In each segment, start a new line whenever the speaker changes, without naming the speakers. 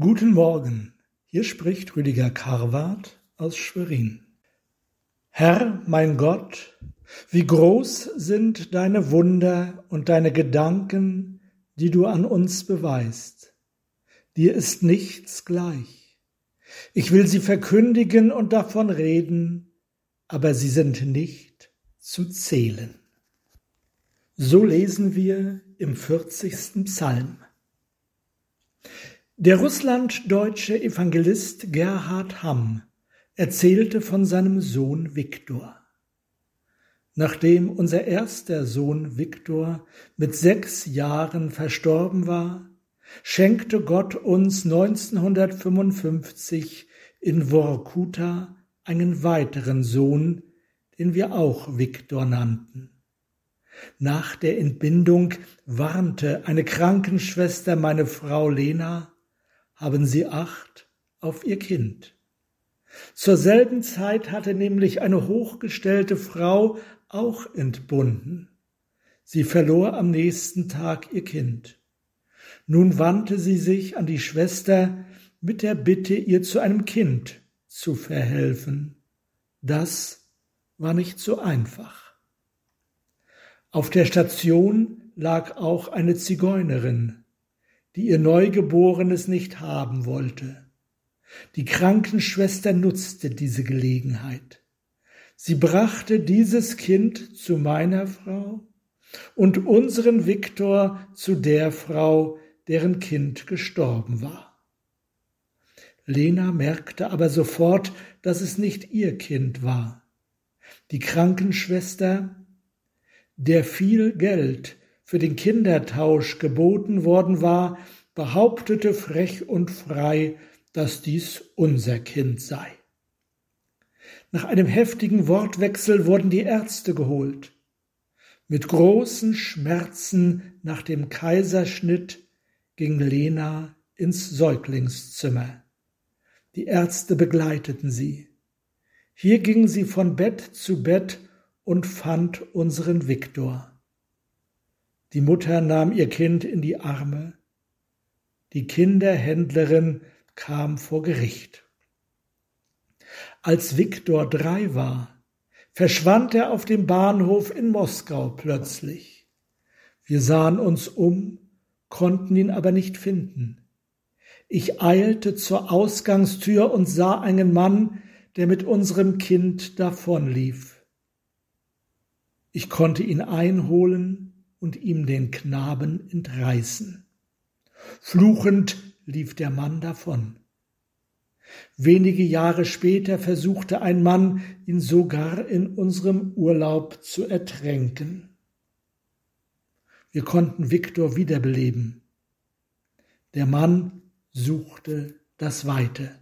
Guten Morgen, hier spricht Rüdiger Karwart aus Schwerin. Herr, mein Gott, wie groß sind deine Wunder und deine Gedanken, die du an uns beweist. Dir ist nichts gleich. Ich will sie verkündigen und davon reden, aber sie sind nicht zu zählen. So lesen wir im 40. Psalm. Der russlanddeutsche Evangelist Gerhard Hamm erzählte von seinem Sohn Viktor. Nachdem unser erster Sohn Viktor mit sechs Jahren verstorben war, schenkte Gott uns 1955 in Vorkuta einen weiteren Sohn, den wir auch Viktor nannten. Nach der Entbindung warnte eine Krankenschwester meine Frau Lena, haben Sie Acht auf Ihr Kind. Zur selben Zeit hatte nämlich eine hochgestellte Frau auch entbunden. Sie verlor am nächsten Tag ihr Kind. Nun wandte sie sich an die Schwester mit der Bitte, ihr zu einem Kind zu verhelfen. Das war nicht so einfach. Auf der Station lag auch eine Zigeunerin, die ihr Neugeborenes nicht haben wollte. Die Krankenschwester nutzte diese Gelegenheit. Sie brachte dieses Kind zu meiner Frau und unseren Viktor zu der Frau, deren Kind gestorben war. Lena merkte aber sofort, dass es nicht ihr Kind war. Die Krankenschwester, der viel Geld für den Kindertausch geboten worden war, behauptete frech und frei, dass dies unser Kind sei. Nach einem heftigen Wortwechsel wurden die Ärzte geholt. Mit großen Schmerzen nach dem Kaiserschnitt ging Lena ins Säuglingszimmer. Die Ärzte begleiteten sie. Hier ging sie von Bett zu Bett und fand unseren Viktor. Die Mutter nahm ihr Kind in die Arme. Die Kinderhändlerin kam vor Gericht. Als Viktor drei war, verschwand er auf dem Bahnhof in Moskau plötzlich. Wir sahen uns um, konnten ihn aber nicht finden. Ich eilte zur Ausgangstür und sah einen Mann, der mit unserem Kind davonlief. Ich konnte ihn einholen, und ihm den Knaben entreißen. Fluchend lief der Mann davon. Wenige Jahre später versuchte ein Mann, ihn sogar in unserem Urlaub zu ertränken. Wir konnten Viktor wiederbeleben. Der Mann suchte das Weite.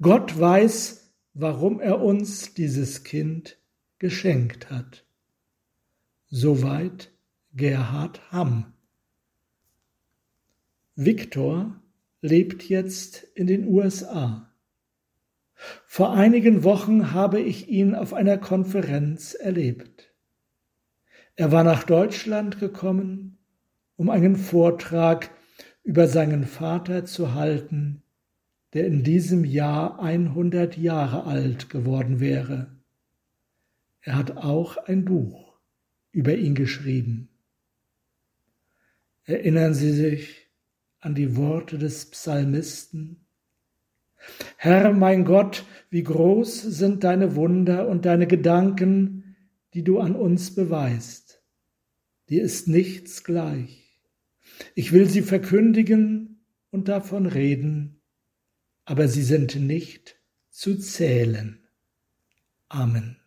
Gott weiß, warum er uns dieses Kind geschenkt hat. Soweit Gerhard Hamm. Viktor lebt jetzt in den USA. Vor einigen Wochen habe ich ihn auf einer Konferenz erlebt. Er war nach Deutschland gekommen, um einen Vortrag über seinen Vater zu halten, der in diesem Jahr 100 Jahre alt geworden wäre. Er hat auch ein Buch über ihn geschrieben. Erinnern Sie sich an die Worte des Psalmisten? Herr mein Gott, wie groß sind deine Wunder und deine Gedanken, die du an uns beweist. Dir ist nichts gleich. Ich will sie verkündigen und davon reden, aber sie sind nicht zu zählen. Amen.